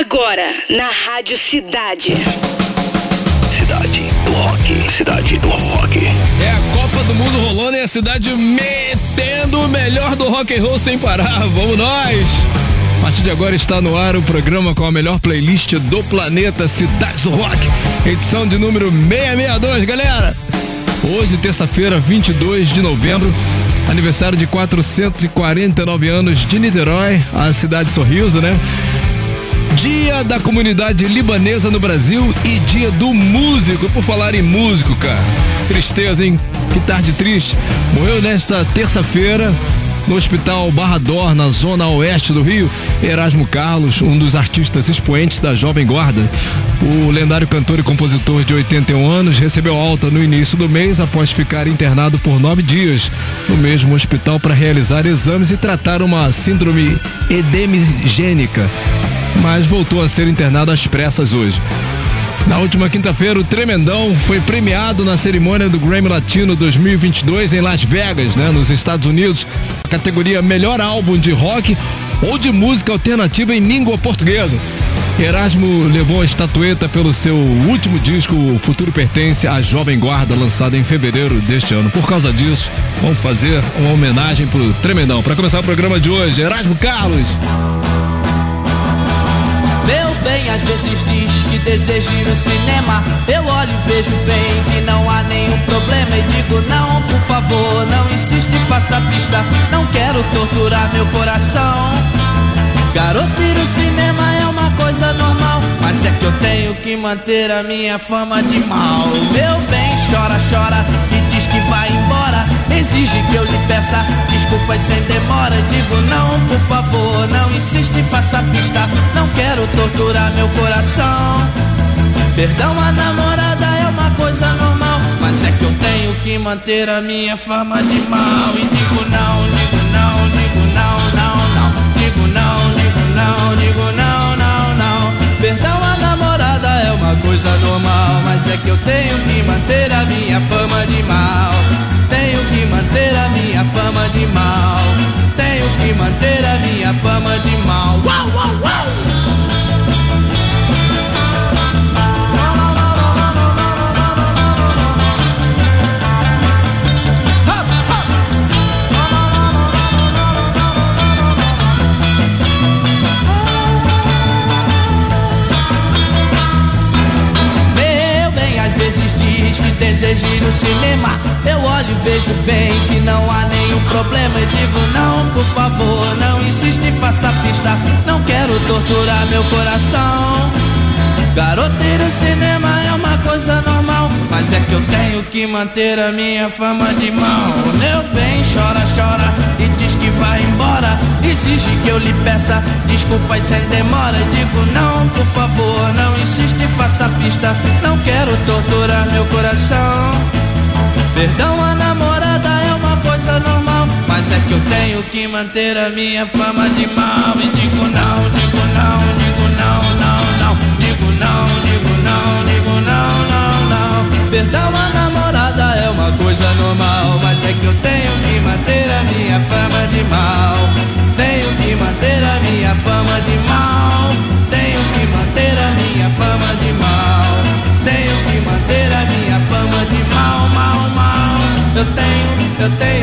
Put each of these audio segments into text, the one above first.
Agora, na Rádio Cidade. Cidade do Rock. Cidade do Rock. É a Copa do Mundo rolando e a cidade metendo o melhor do rock and roll sem parar. Vamos nós! A partir de agora está no ar o programa com a melhor playlist do planeta Cidades do Rock. Edição de número 662, galera. Hoje, terça-feira, 22 de novembro, aniversário de 449 anos de Niterói, a cidade de Sorriso, né? Dia da comunidade libanesa no Brasil e dia do músico. Por falar em músico, cara. Tristeza, hein? Que tarde triste. Morreu nesta terça-feira no Hospital Barra Dor, na zona oeste do Rio, Erasmo Carlos, um dos artistas expoentes da Jovem Guarda. O lendário cantor e compositor de 81 anos recebeu alta no início do mês após ficar internado por nove dias no mesmo hospital para realizar exames e tratar uma síndrome edemigênica, mas voltou a ser internado às pressas hoje. Na última quinta-feira, o Tremendão foi premiado na cerimônia do Grammy Latino 2022 em Las Vegas, né, nos Estados Unidos, categoria Melhor Álbum de Rock ou de Música Alternativa em Língua Portuguesa. Erasmo levou a estatueta pelo seu último disco, O Futuro Pertence à Jovem Guarda, lançado em fevereiro deste ano. Por causa disso, vamos fazer uma homenagem pro Tremendão. Para começar o programa de hoje, Erasmo Carlos. Bem, às vezes diz que deseja ir no cinema. Eu olho e vejo bem que não há nenhum problema. E digo, não, por favor, não insiste, faça a pista. Não quero torturar meu coração. Garoto, ir no cinema é uma coisa normal. Mas é que eu tenho que manter a minha fama de mal. Meu bem, chora, chora e diz que vai embora. Exige que eu lhe peça desculpas sem demora. Digo, não, por favor, não insiste, faça pista. Não quero torturar meu coração. Perdão, a namorada é uma coisa normal. Mas é que eu tenho que manter a minha fama de mal. E digo, não, digo, não, digo, não, não, não. Digo, não, digo, não, digo, não, não, não. Perdão, a namorada é uma coisa normal. Mas é que eu tenho que manter a minha fama de mal. Manter a minha fama de mal. Tenho que manter a minha fama de mal. Uau, uau, uau! Que deseja ir no cinema. Eu olho e vejo bem que não há nenhum problema. E digo, não, por favor, não insiste, faça a pista. Não quero torturar meu coração. Garoto, ir no cinema é uma coisa normal. Mas é que eu tenho que manter a minha fama de mal. Meu bem, chora, chora e que vai embora. Exige que eu lhe peça desculpas sem demora. Digo, não, por favor, não insiste, faça pista. Não quero torturar meu coração. Perdão, a namorada é uma coisa normal. Mas é que eu tenho que manter a minha fama de mal. E digo, não, digo, não, digo, não, não, não. Digo, não, digo, não, digo, não, não, não. Perdão, a namorada é uma coisa normal. É que eu tenho que manter a minha fama de mal. Tenho que manter a minha fama de mal. Tenho que manter a minha fama de mal. Tenho que manter a minha fama de mal, mal, mal. Eu tenho, eu tenho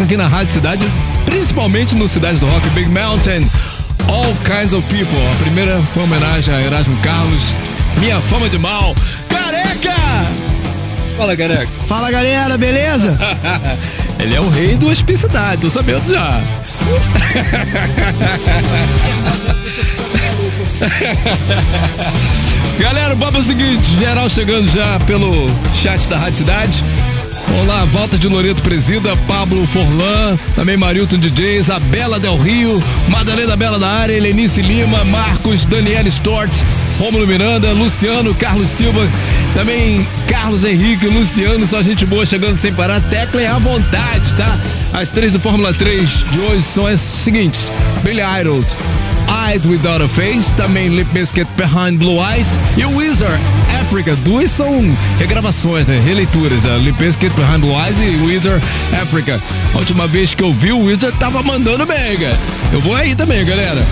toca aqui na Rádio Cidade, principalmente no Cidade do Rock, Big Mountain, All Kinds of People. A primeira foi uma homenagem a Erasmo Carlos, Minha Fama de Mal. Careca! Fala, careca. Fala galera, beleza? Ele é o rei do hospicidade, tô sabendo já. Galera, o papo é o seguinte, geral chegando já pelo chat da Rádio Cidade. Vamos lá, volta de Loreto Presida, Pablo Forlan, também Marilton DJ, Isabela Del Rio, Madalena Bela da área, Helenice Lima, Marcos, Daniela Stort, Rômulo Miranda, Luciano, Carlos Silva, também Carlos Henrique, Luciano, só gente boa chegando sem parar, teclem à vontade, tá? As três do Fórmula 3 de hoje são as seguintes: Billy Idol, Eyes Without a Face, também Limp Bizkit Behind Blue Eyes e Wizard Africa. Duas são regravações, né? Releituras. A Limp Bizkit Behind Eyes e Wizard Africa. A última vez que eu vi o Wizard tava mandando cara. Eu vou aí também, galera.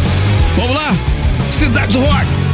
Vamos lá? Cidade do Rock.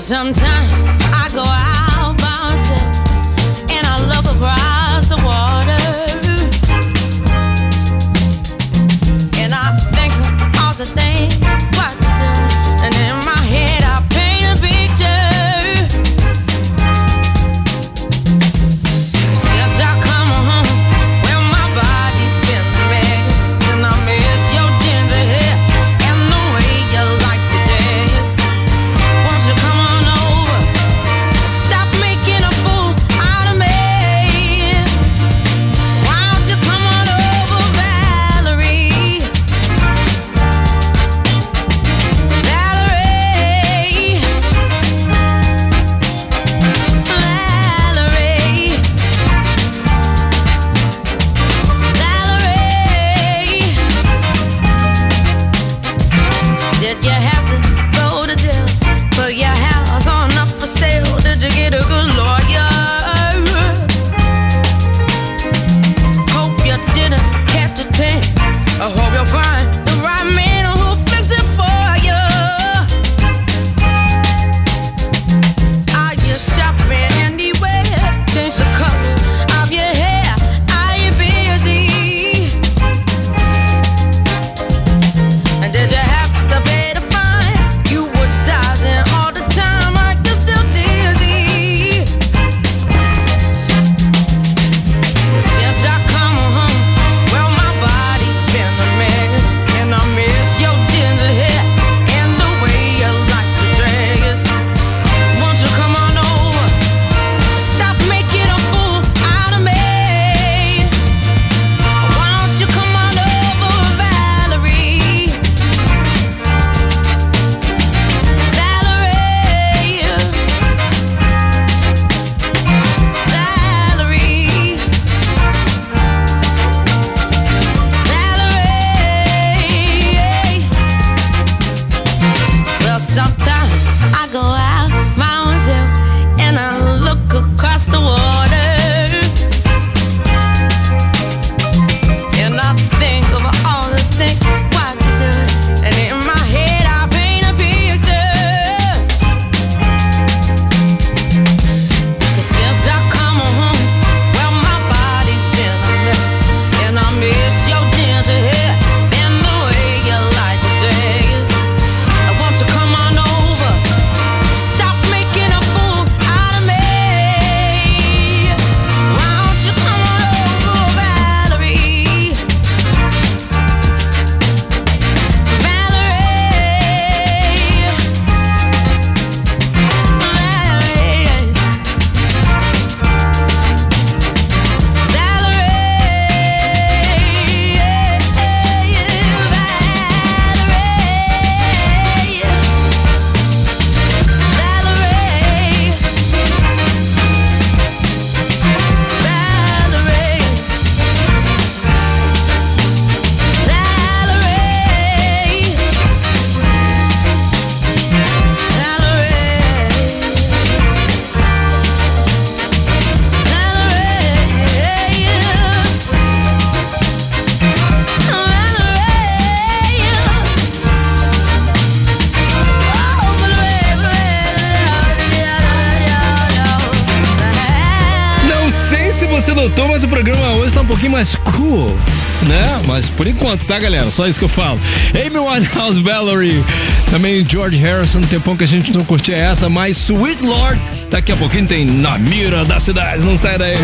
sometimes Então, mas o programa hoje tá um pouquinho mais cool, né? Mas por enquanto, tá, galera? Só isso que eu falo. Amy Winehouse, Valerie, também George Harrison, tempão que a gente não curtia essa, mas Sweet Lord, daqui a pouquinho tem Na Mira da Cidade, não sai daí.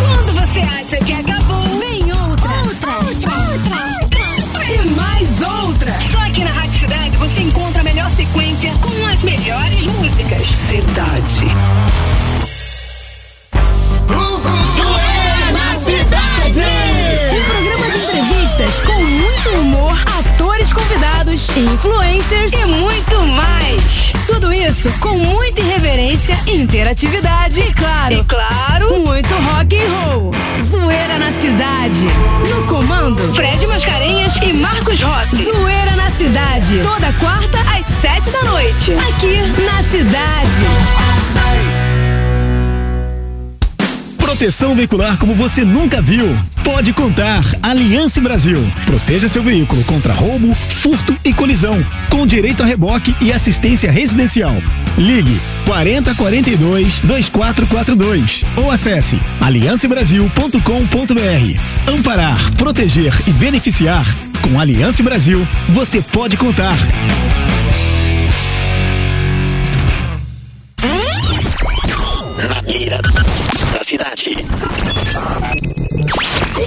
Quando você acha que acabou, vem outra, outra, outra, outra, outra. e mais outra. Só que na Rádio Cidade você encontra a melhor sequência com as melhores músicas. Cidade. influencers e muito mais. Tudo isso com muita irreverência, interatividade e claro, e claro, muito rock and roll. Zoeira na cidade. No comando, Fred Mascarenhas e Marcos Rossi. Zoeira na cidade. Toda quarta às sete da noite. Aqui na cidade. Proteção veicular como você nunca viu. Pode contar. Aliança Brasil. Proteja seu veículo contra roubo, furto e colisão. Com direito a reboque e assistência residencial. Ligue 40 42 2442 ou acesse aliancebrasil.com.br. Amparar, proteger e beneficiar. Com Aliança Brasil, você pode contar. Na mira da cidade.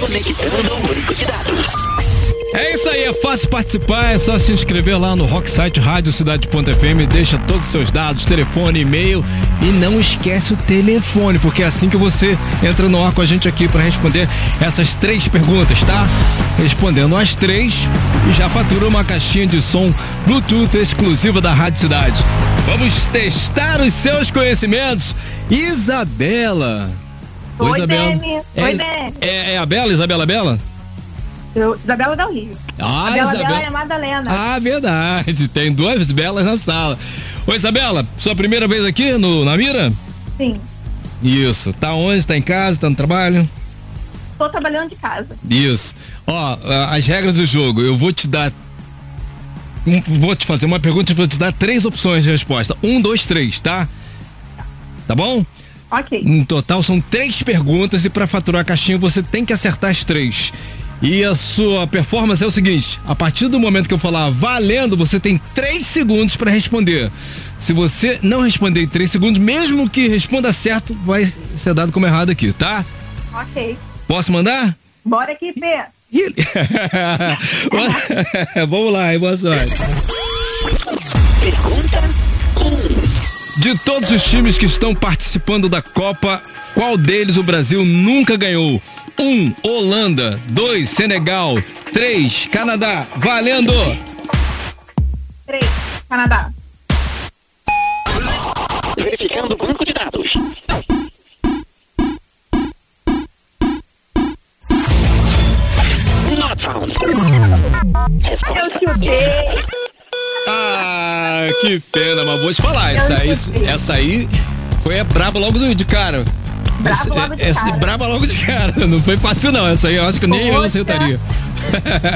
Conectando o banco de dados. É isso aí, é fácil participar, é só se inscrever lá no Rocksite Rádio Cidade.fm, deixa todos os seus dados, telefone, e-mail e não esquece o telefone, porque é assim que você entra no ar com a gente aqui para responder essas três perguntas, tá? Respondendo as três e já fatura uma caixinha de som Bluetooth exclusiva da Rádio Cidade. Vamos testar os seus conhecimentos. Isabela. Ô, Oi, Isabela. É, Oi, é, é a Bela, Isabela Bela? Eu, Isabela Del Rio. Ah, a Bela Isabela. dela é a Madalena. Ah, verdade. Tem duas belas na sala. Oi, Isabela, sua primeira vez aqui no, na Mira? Sim. Isso. Tá onde? Tá em casa? Tá no trabalho? Tô trabalhando de casa. Isso. Ó, as regras do jogo. Eu vou te dar. Vou te fazer uma pergunta e vou te dar três opções de resposta. Um, dois, três, tá? Tá bom? Ok. No total são três perguntas e para faturar a caixinha você tem que acertar as três. E a sua performance é o seguinte: a partir do momento que eu falar valendo, você tem três segundos para responder. Se você não responder em três segundos, mesmo que responda certo, vai ser dado como errado aqui, tá? Ok. Posso mandar? Bora aqui, Fê. Vamos lá, e boa sorte. Pergunta De todos os times que estão participando da Copa, qual deles o Brasil nunca ganhou? Um, Holanda. Dois, Senegal. Três, Canadá. Valendo! Três. Canadá. Verificando o banco de dados. Not found. Resposta. Eu chutei. Ah, que pena, mas vou te falar, essa aí, essa aí foi a braba logo de cara. Braba essa, logo de essa cara. braba logo de cara. Não foi fácil não, essa aí eu acho que nem eu Poxa. acertaria.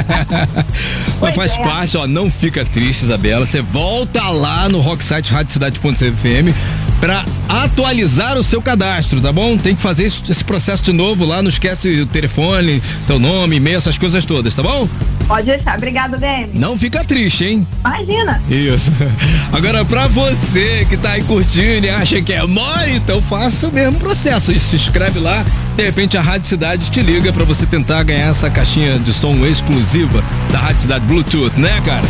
Mas faz é. parte, ó, não fica triste, Isabela. Você volta lá no Rocksite Rádio Cidade.cfm pra atualizar o seu cadastro, tá bom? Tem que fazer esse processo de novo lá, não esquece o telefone, teu nome, e-mail, essas coisas todas, tá bom? Pode deixar. Obrigado, Dani. Não fica triste, hein? Imagina. Isso. Agora, pra você que tá aí curtindo e acha que é mole, então faça o mesmo processo. E se inscreve lá. De repente, a Rádio Cidade te liga pra você tentar ganhar essa caixinha de som exclusiva da Rádio Cidade Bluetooth, né, cara?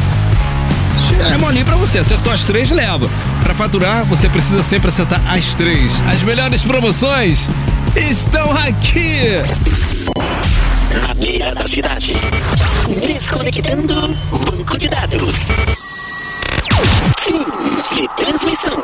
É molinho pra você. Acertou as três, leva. Pra faturar, você precisa sempre acertar as três. As melhores promoções estão aqui. Na mira da cidade. Desconectando banco de dados. Fim de transmissão.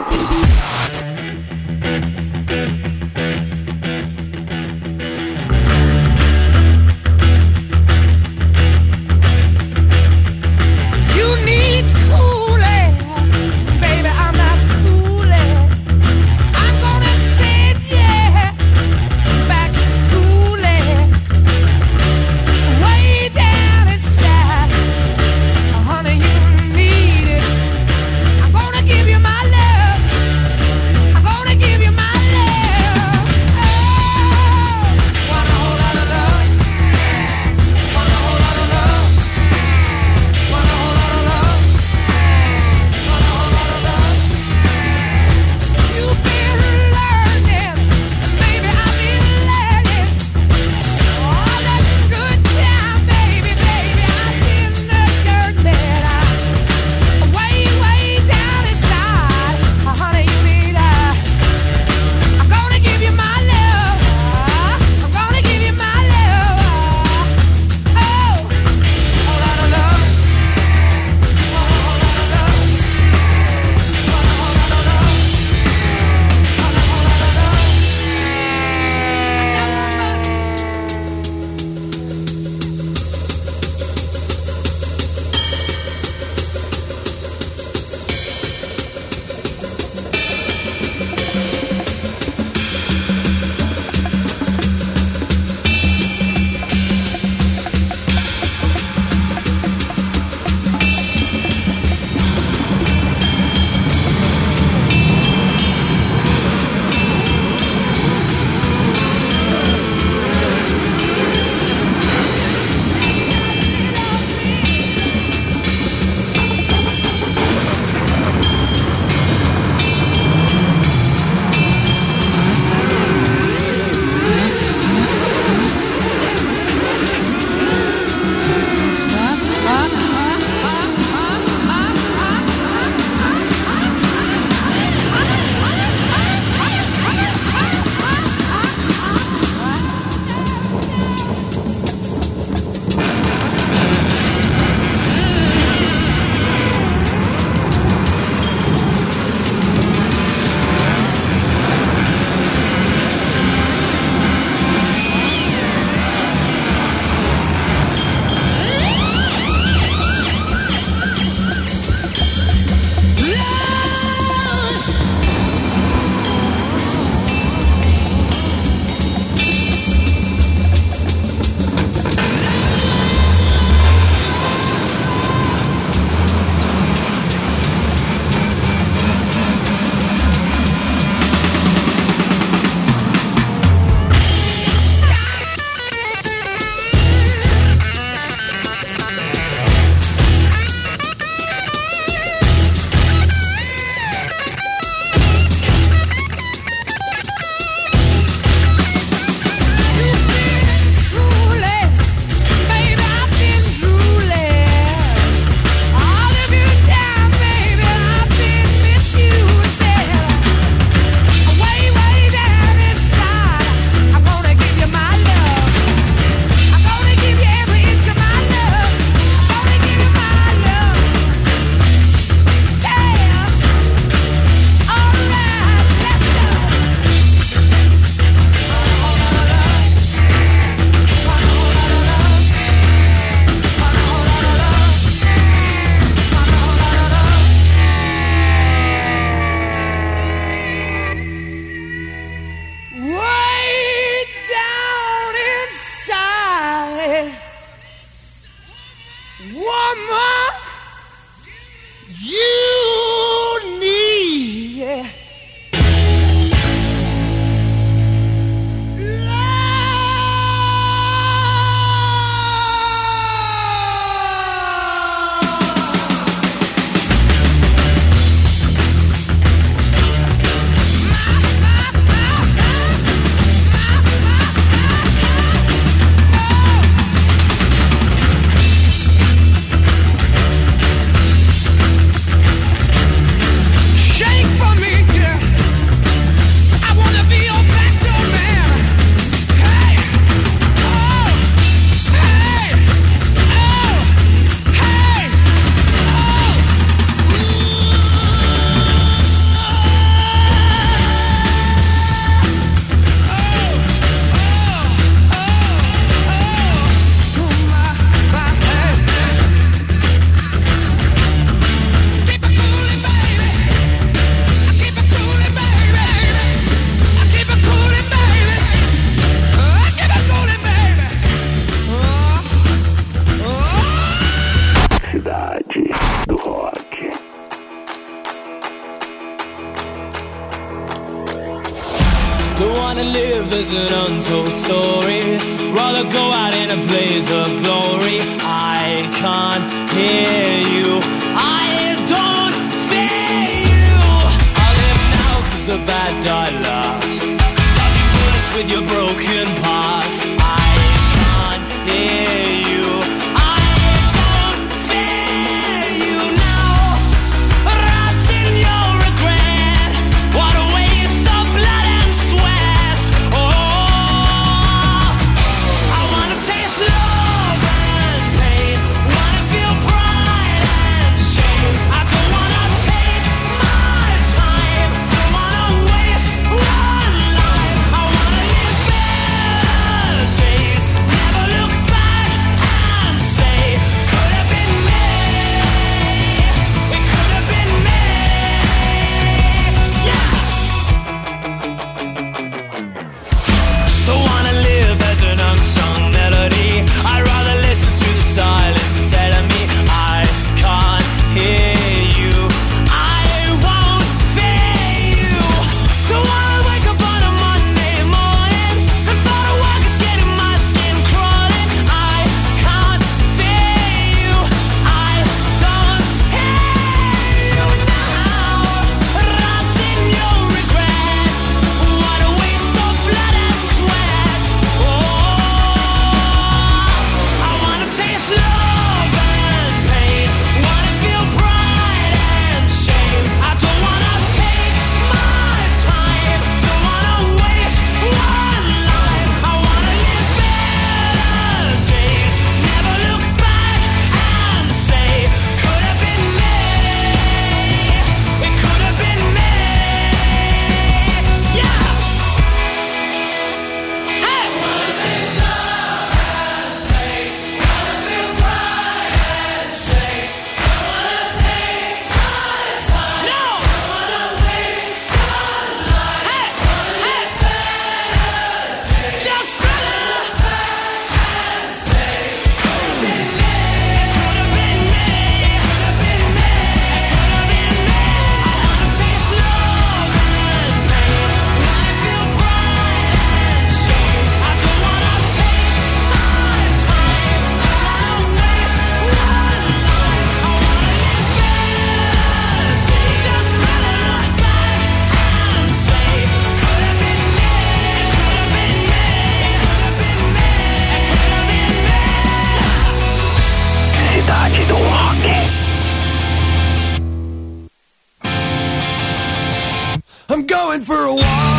Going for a walk.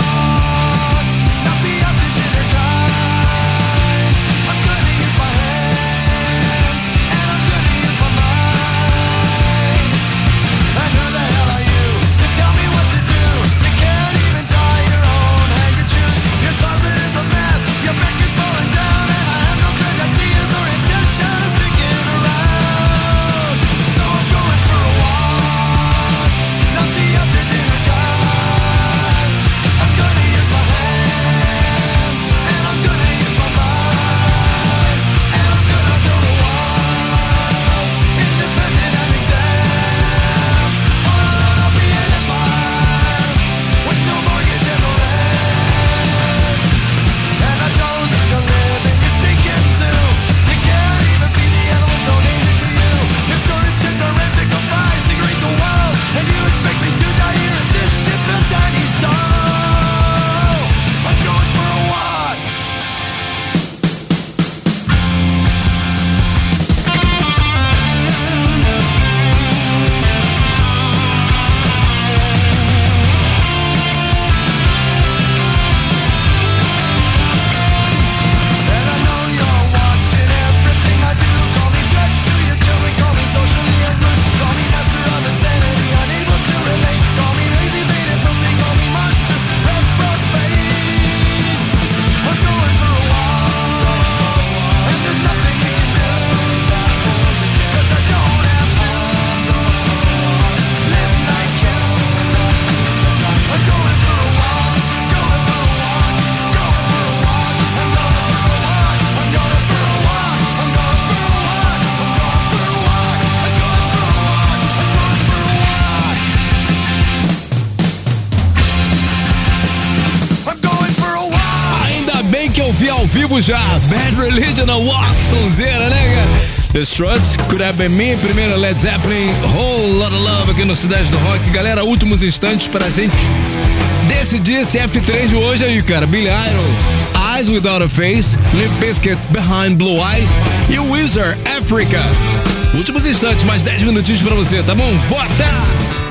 vivo já. Bad Religion Awards, sonzeira, né, cara? The Struts, Could Have Been Me, primeiro Led Zeppelin, Whole Lot of Love aqui no Cidade do Rock. Galera, últimos instantes pra gente decidir esse F3 de hoje aí, cara. Billy Idol, Eyes Without a Face, Limp Biscuit, Behind Blue Eyes e Wizard, Africa. Últimos instantes, mais 10 minutinhos pra você, tá bom? Bota!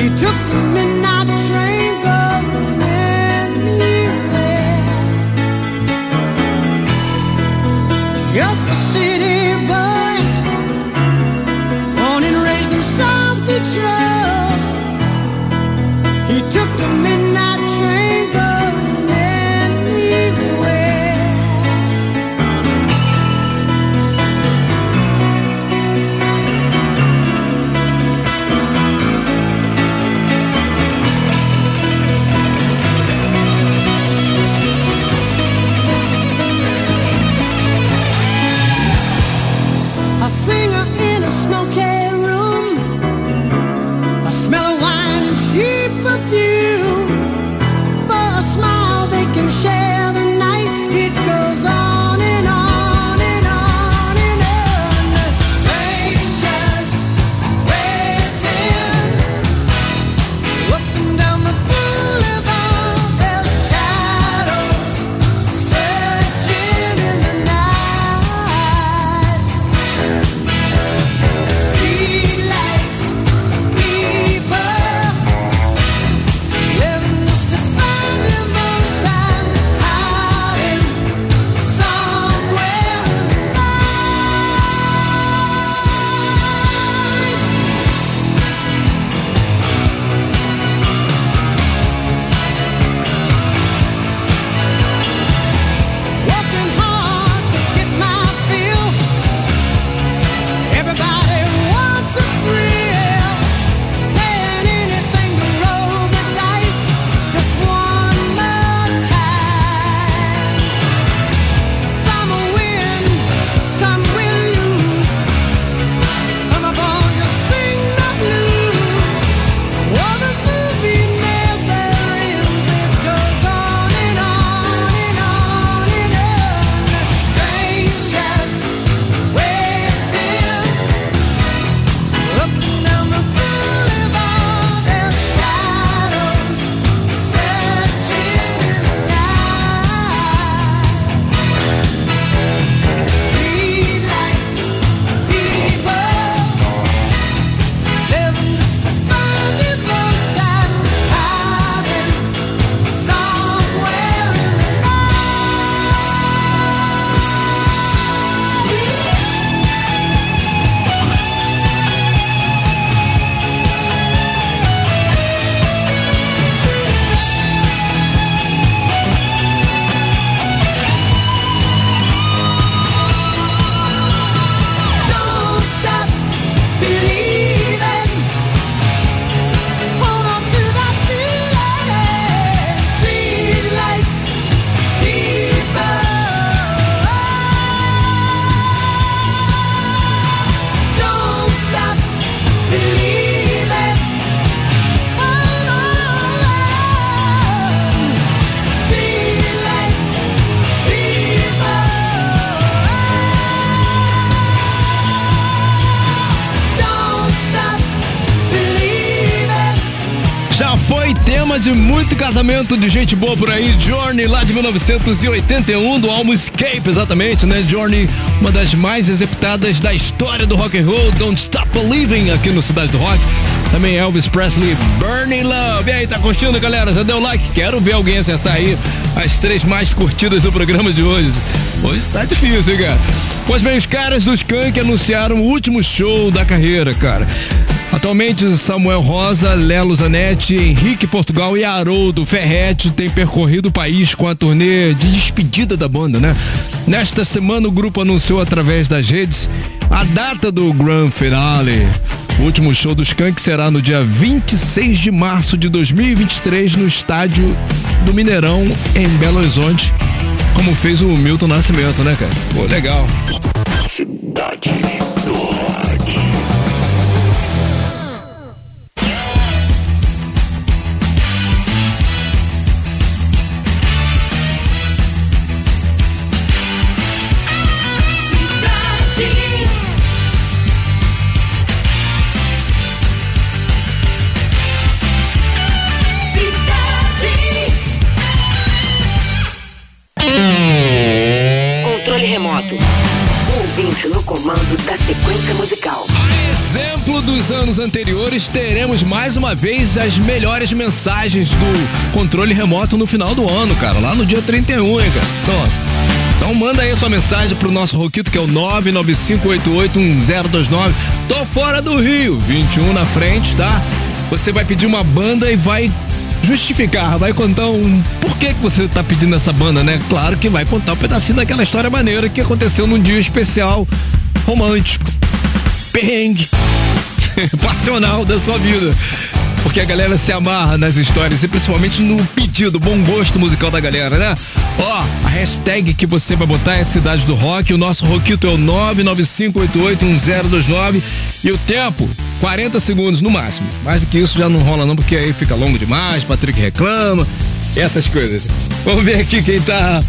He took the casamento de gente boa por aí. Journey, lá de 1981, do álbum Escape, exatamente, né? Journey, uma das mais executadas da história do rock and roll. Don't Stop Believing, aqui no Cidade do Rock. Também Elvis Presley, Burning Love. E aí, tá curtindo, galera? Já deu like? Quero ver alguém acertar aí as três mais curtidas do programa de hoje. Hoje tá difícil, hein, cara? Pois bem, os caras do Skank anunciaram o último show da carreira, cara. Atualmente, Samuel Rosa, Lelo Zanetti, Henrique Portugal e Haroldo Ferretti têm percorrido o país com a turnê de despedida da banda, né? Nesta semana, o grupo anunciou através das redes a data do Grand Finale. O último show dos Skank será no dia 26 de março de 2023 no estádio do Mineirão, em Belo Horizonte, como fez o Milton Nascimento, né, cara? Pô, legal. Cidade do anteriores, teremos mais uma vez as melhores mensagens do controle remoto no final do ano, cara. Lá no dia 31, hein, cara. Então, então manda aí a sua mensagem pro nosso Roquito, que é o 995881029. Tô fora do Rio, 21 na frente, tá? Você vai pedir uma banda e vai justificar, vai contar um por que que você tá pedindo essa banda, né? Claro que vai contar um pedacinho daquela história maneira que aconteceu num dia especial, romântico, perrengue, passional da sua vida. Porque a galera se amarra nas histórias e principalmente no pedido, bom gosto musical da galera, né? Ó, a hashtag que você vai botar é Cidade do Rock, o nosso Roquito é o 995881029 e o tempo, 40 segundos no máximo. Mais do que isso já não rola não, porque aí fica longo demais, Patrick reclama, essas coisas. Vamos ver aqui quem tá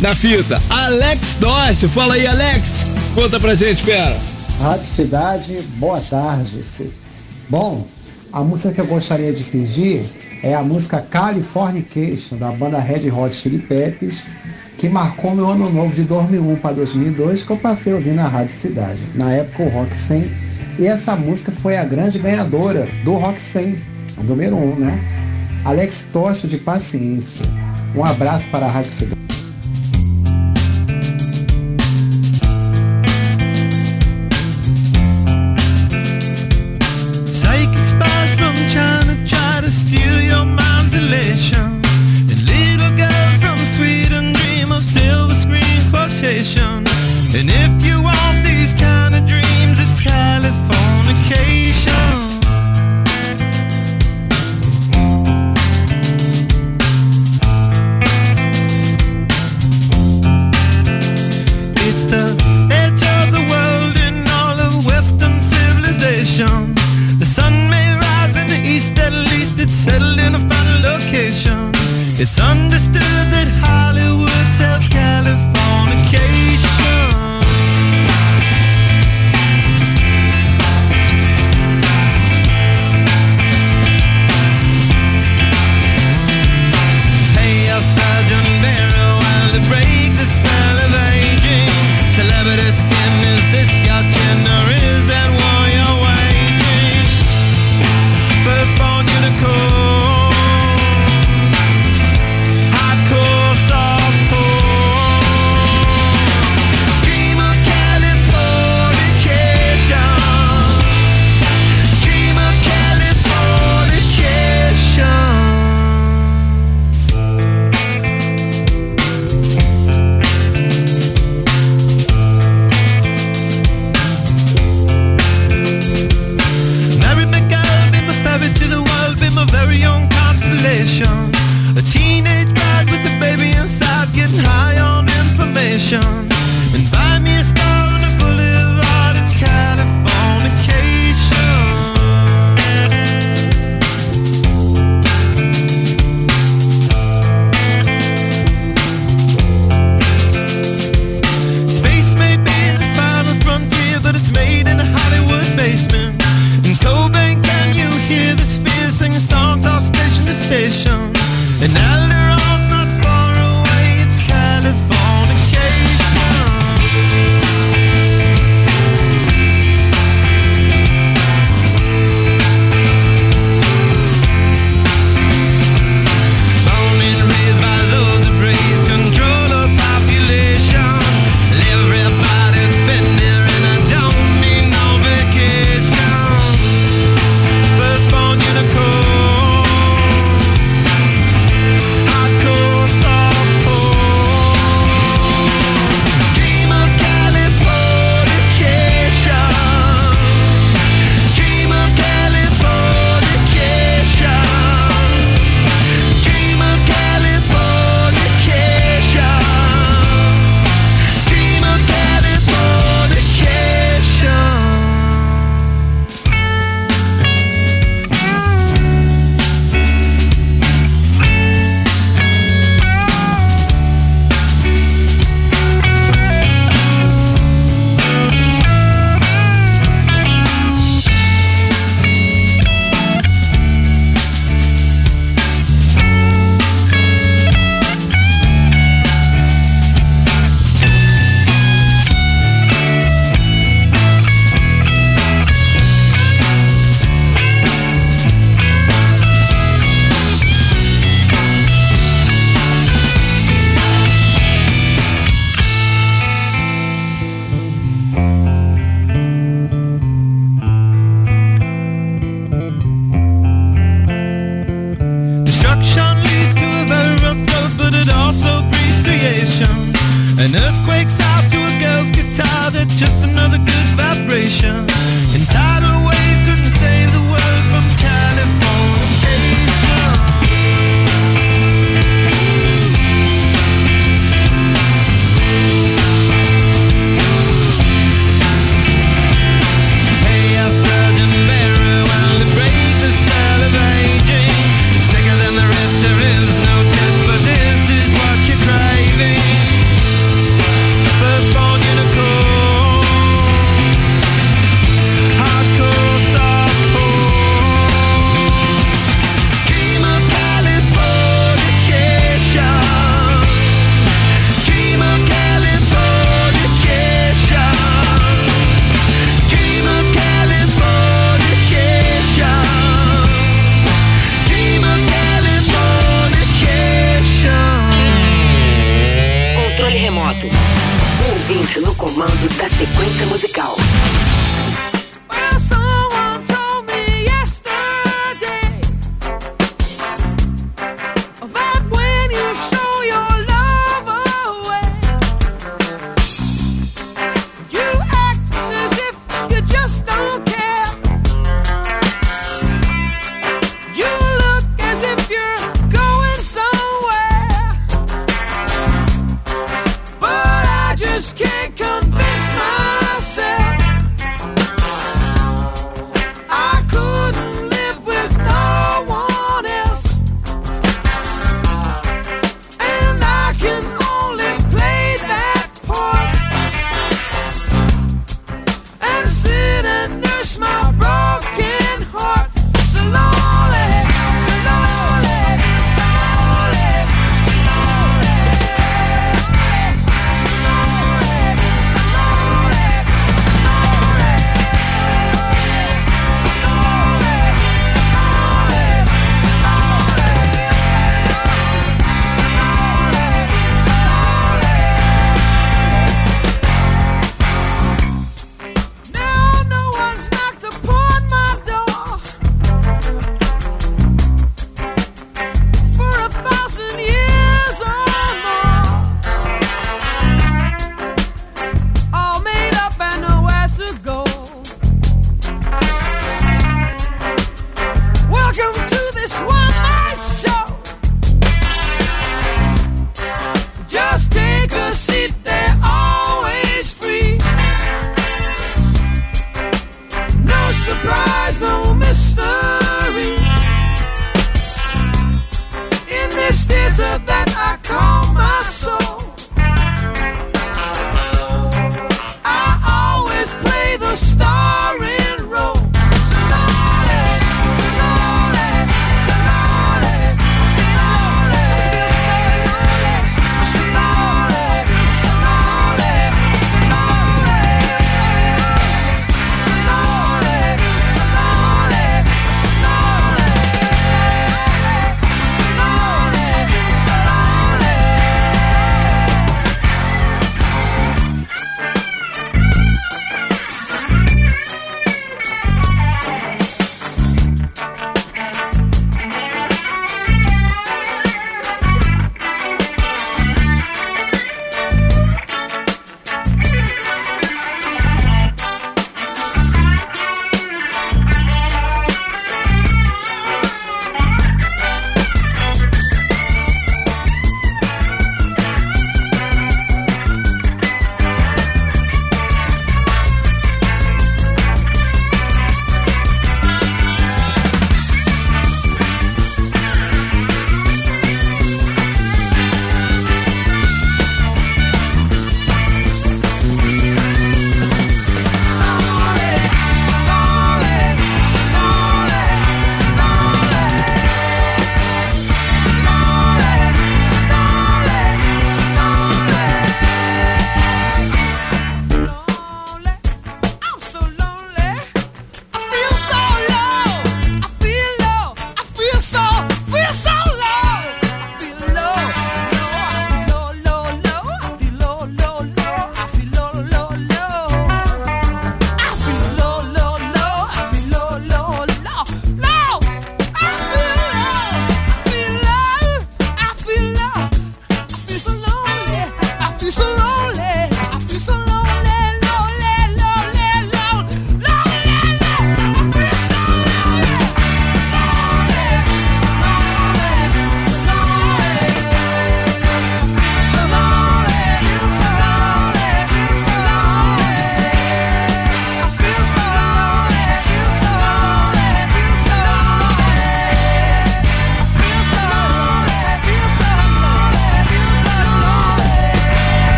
na fita. Alex Doce, fala aí Alex, conta pra gente, fera. Rádio Cidade, boa tarde. Bom, a música que eu gostaria de pedir é a música Californication, da banda Red Hot Chili Peppers, que marcou meu ano novo de 2001 para 2002, que eu passei ouvindo na Rádio Cidade. Na época, o Rock 100. E essa música foi a grande ganhadora do Rock 100, o número 1, né? Alex Tocha de Paciência. Um abraço para a Rádio Cidade. 20 no comando da sequência musical.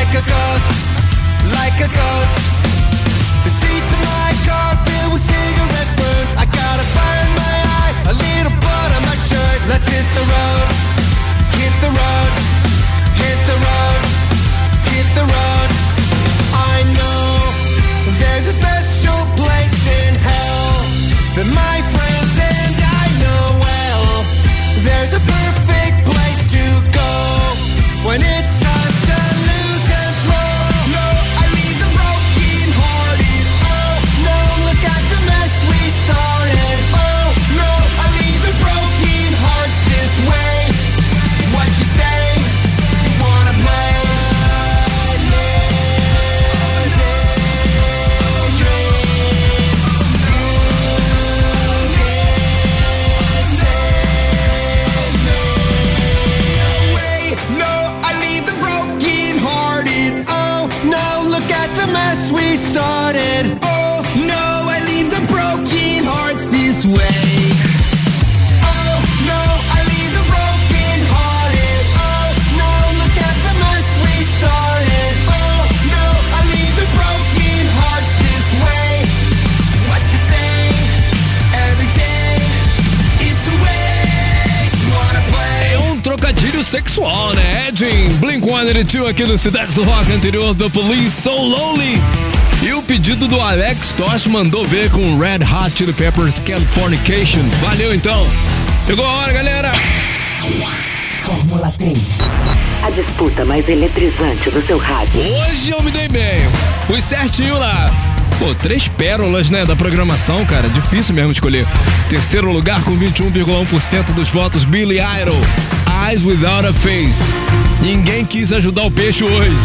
Like a ghost, like a ghost. The seats in my car filled with cigarette burns. I got a fire in my eye, a little blood on my shirt. Let's hit the road, hit the road, hit the road, hit the road. I know there's a special place in hell 102 aqui no Cidade do Rock anterior do Police So Lonely. E o pedido do Alex Tosh mandou ver com Red Hot Chili Peppers Californication. Valeu então. Chegou a hora, galera. Fórmula 3. A disputa mais eletrizante do seu rádio. Hoje eu me dei bem. Fui certinho lá. Pô, três pérolas, né, da programação, cara. Difícil mesmo escolher. Terceiro lugar com 21,1% dos votos, Billy Idol. Eyes Without a Face. Ninguém quis ajudar o peixe hoje.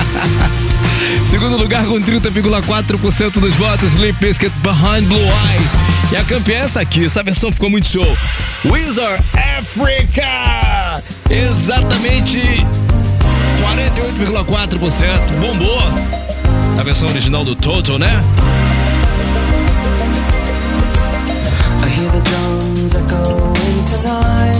Segundo lugar com 30,4% dos votos, Limp Bizkit Behind Blue Eyes. E a campeã é essa aqui, essa versão ficou muito show. Wizard Africa! Exatamente 48,4%. Bombou. A versão original do Toto, né? I hear the drums echoing tonight,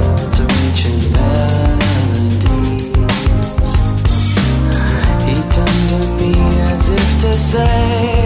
say.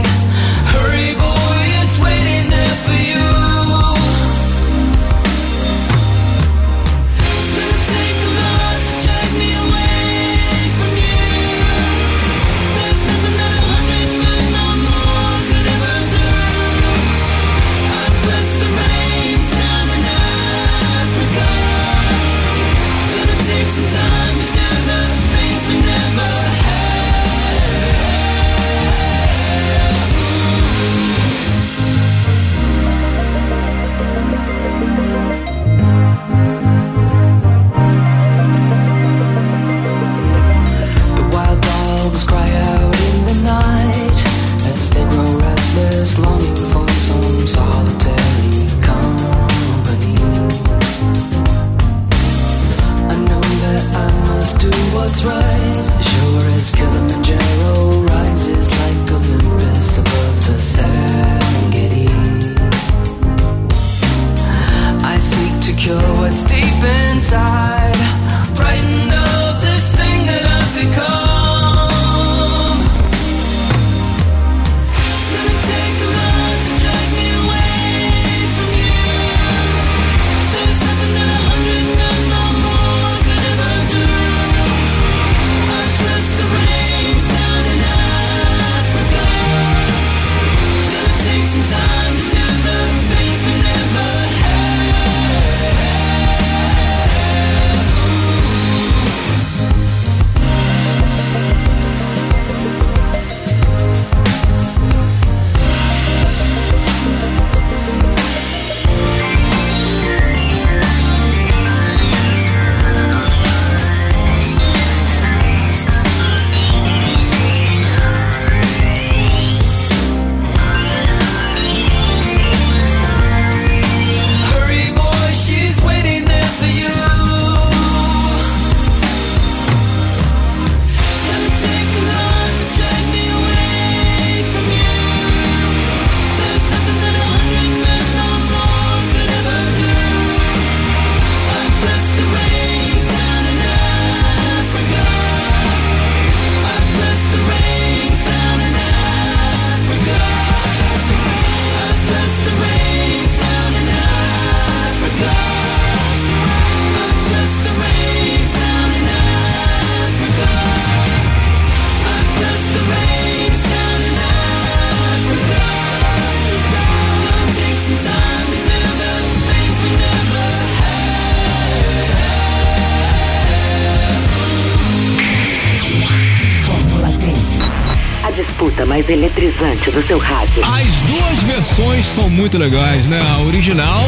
Mais eletrizante do seu rádio. As duas versões são muito legais, né? A original,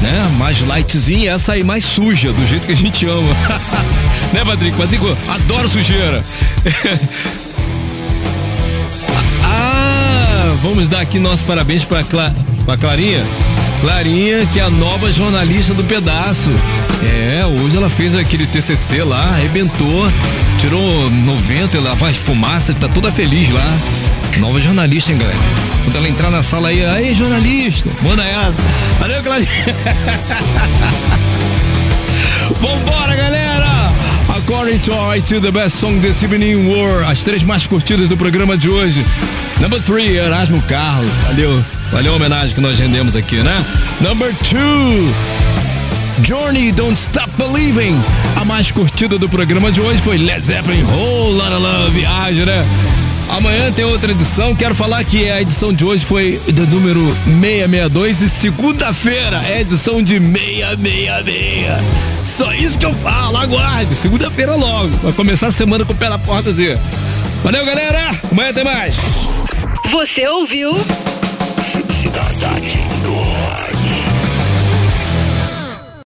né? Mais lightzinha essa aí mais suja, do jeito que a gente ama. né, Patrick? Patrick, adoro sujeira. ah, vamos dar aqui nossos parabéns pra, Cla Clarinha. Clarinha, que é a nova jornalista do pedaço. É, hoje ela fez aquele TCC lá, arrebentou, tirou 90, ela faz fumaça, tá toda feliz lá. Nova jornalista, hein, galera? Quando ela entrar na sala aí, aí, jornalista, manda essa. Valeu, Clarinha. Vambora, galera! According to IT, the best song this evening were as três mais curtidas do programa de hoje. Number three, Erasmo Carlos. Valeu, valeu a homenagem que nós rendemos aqui, né? Number two, Journey Don't Stop Believing. A mais curtida do programa de hoje foi Led Zeppelin Whole Lotta Love. Viagem, né? Amanhã tem outra edição. Quero falar que a edição de hoje foi do número 662 e segunda-feira é a edição de 666. Só isso que eu falo. Aguarde. Segunda-feira logo. Vai começar a semana com o pé na porta, Zé. Valeu, galera. Amanhã tem mais. Você ouviu? Cidade.